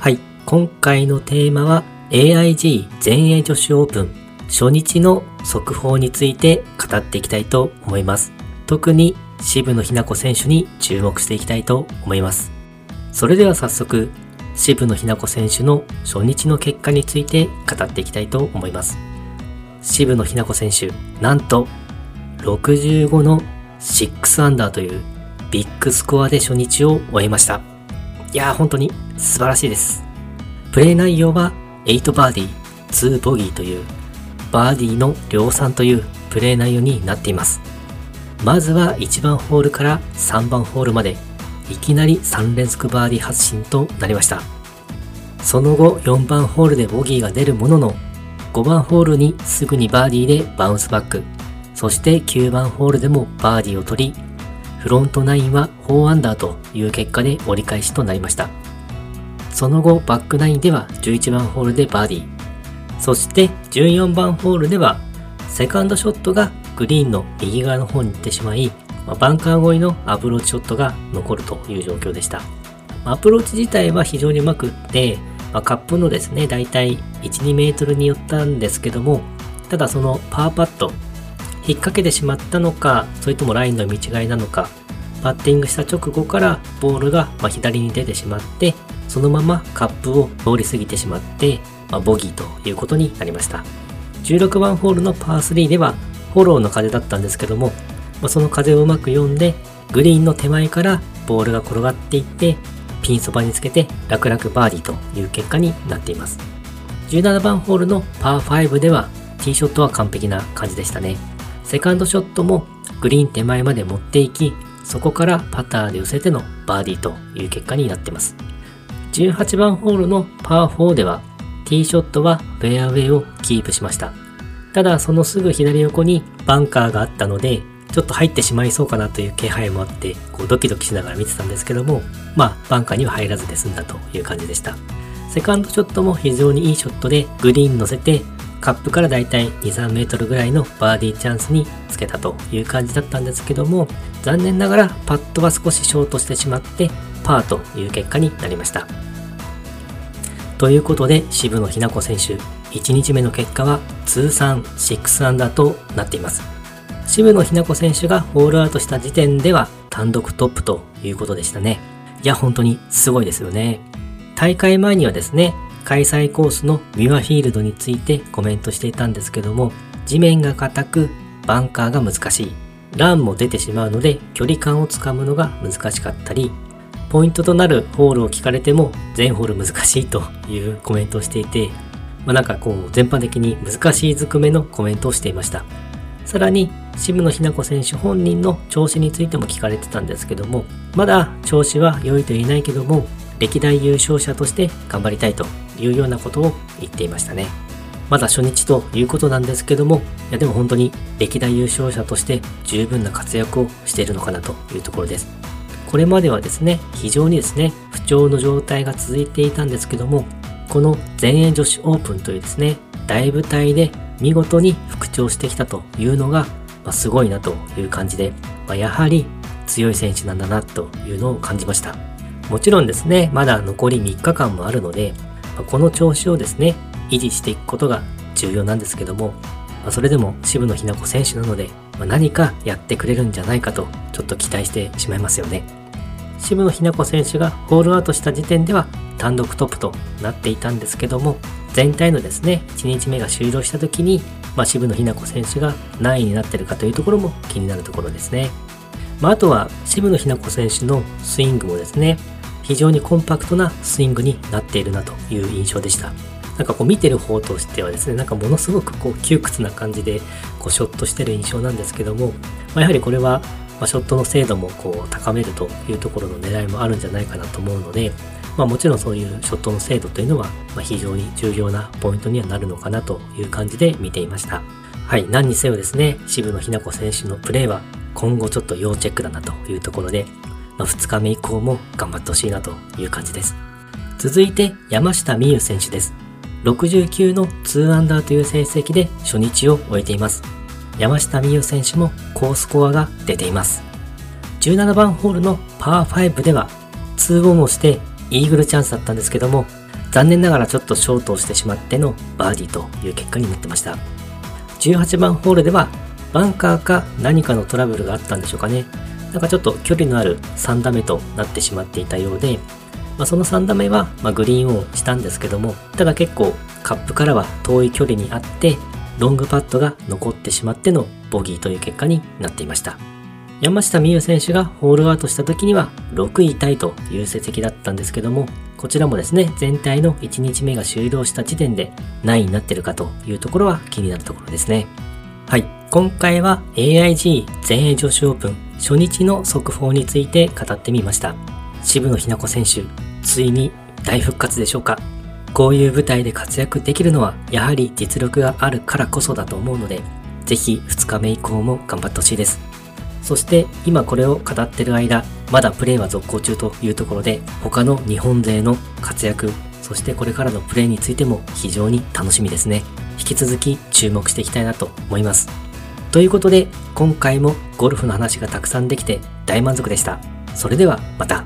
はい、今回のテーマは AIG 全英女子オープン初日の速報について語っていきたいと思います。特に渋野日向子選手に注目していきたいと思います。それでは早速、渋野日向子選手の初日の結果について語っていきたいと思います。渋野日向子選手、なんと65の6アンダーというビッグスコアで初日を終えました。いやー本当に素晴らしいです。プレイ内容は8バーディー、2ボギーというバーディーの量産というプレイ内容になっています。まずは1番ホールから3番ホールまでいきなり3連続バーディー発進となりました。その後4番ホールでボギーが出るものの5番ホールにすぐにバーディーでバウンスバックそして9番ホールでもバーディーを取りフロント9は4アンダーという結果で折り返しとなりました。その後バック9では11番ホールでバーディーそして14番ホールではセカンドショットがグリーンの右側の方に行ってしまい、バンカー越えのアプローチショットが残るという状況でした。アプローチ自体は非常にうまくって、ま、カップのですね、だいたい1、2メートルに寄ったんですけども、ただそのパーパット、引っ掛けてしまったのか、それともラインの見違いなのか、パッティングした直後からボールが左に出てしまって、そのままカップを通り過ぎてしまって、まあ、ボギーということになりました。16番ホールのパー3ではフォローの風だったんですけども、まあ、その風をうまく読んでグリーンの手前からボールが転がっていってピンそばにつけて楽々バーディーという結果になっています。17番ホールのパー5ではティーショットは完璧な感じでしたね。セカンドショットもグリーン手前まで持っていき、そこからパターで寄せてのバーディーという結果になっています。18番ホールのパー4ではティーショットはフェアウェイをキープしました。ただそのすぐ左横にバンカーがあったので、ちょっと入ってしまいそうかなという気配もあって、こうドキドキしながら見てたんですけども、まあバンカーには入らずで済んだという感じでした。セカンドショットも非常にいいショットでグリーン乗せてカップからだいたい2、3メートルぐらいのバーディーチャンスにつけたという感じだったんですけども、残念ながらパットは少しショートしてしまってパーという結果になりました。ということで渋野日向子選手1日目の結果は通算6アンダーとなっています。渋野日向子選手がホールアウトした時点では単独トップということでしたね。いや本当にすごいですよね。大会前にはですね開催コースのミュアフィールドについてコメントしていたんですけども地面が硬くバンカーが難しいランも出てしまうので距離感をつかむのが難しかったりポイントとなるホールを聞かれても全ホール難しいというコメントをしていて、まあ、なんかこう全般的に難しいずくめのコメントをしていました。さらに渋野日向子選手本人の調子についても聞かれてたんですけども、まだ調子は良いと言えないけども、歴代優勝者として頑張りたいというようなことを言っていましたね。まだ初日ということなんですけども、いやでも本当に歴代優勝者として十分な活躍をしているのかなというところです。これまではですね、非常にですね、不調の状態が続いていたんですけども、この全英女子オープンというですね、大舞台で見事に復調してきたというのが、まあ、すごいなという感じで、まあ、やはり強い選手なんだなというのを感じました。もちろんですね、まだ残り3日間もあるので、この調子をですね、維持していくことが重要なんですけども、それでも渋野日向子選手なので、何かやってくれるんじゃないかとちょっと期待してしまいますよね。渋野日向子選手がホールアウトした時点では単独トップとなっていたんですけども全体のですね1日目が終了した時に、まあ、渋野日向子選手が何位になってるかというところも気になるところですね、まあ、あとは渋野日向子選手のスイングもですね非常にコンパクトなスイングになっているなという印象でしたなんかこう見てる方としてはですねなんかものすごくこう窮屈な感じでこうショットしてる印象なんですけども、まあ、やはりこれはま、ショットの精度もこう高めるというところの狙いもあるんじゃないかなと思うので、まあ、もちろんそういうショットの精度というのは、ま非常に重要なポイントにはなるのかなという感じで見ていました。はい、何にせよですね、渋野日向子選手のプレーは今後ちょっと要チェックだなというところで、まあ、2日目以降も頑張ってほしいなという感じです。続いて山下美夢選手です。69の2アンダーという成績で初日を終えています。山下美夢選手も高スコアが出ています。17番ホールのパー5では2オンをしてイーグルチャンスだったんですけども、残念ながらちょっとショートをしてしまってのバーディーという結果になってました。18番ホールではバンカーか何かのトラブルがあったんでしょうかね。なんかちょっと距離のある3打目となってしまっていたようで、まあ、その3打目は、まグリーンオンしたんですけども、ただ結構カップからは遠い距離にあって、ロングパットが残ってしまってのボギーという結果になっていました。山下美夢選手がホールアウトした時には6位タイという成績だったんですけども、こちらもですね、全体の1日目が終了した時点で何位になってるかというところは気になるところですね。はい。今回は AIG 全英女子オープン初日の速報について語ってみました。渋野日向子選手、ついに大復活でしょうか？こういう舞台で活躍できるのはやはり実力があるからこそだと思うので、ぜひ2日目以降も頑張ってほしいです。そして今これを語ってる間、まだプレーは続行中というところで、他の日本勢の活躍、そしてこれからのプレーについても非常に楽しみですね。引き続き注目していきたいなと思います。ということで、今回もゴルフの話がたくさんできて大満足でした。それではまた。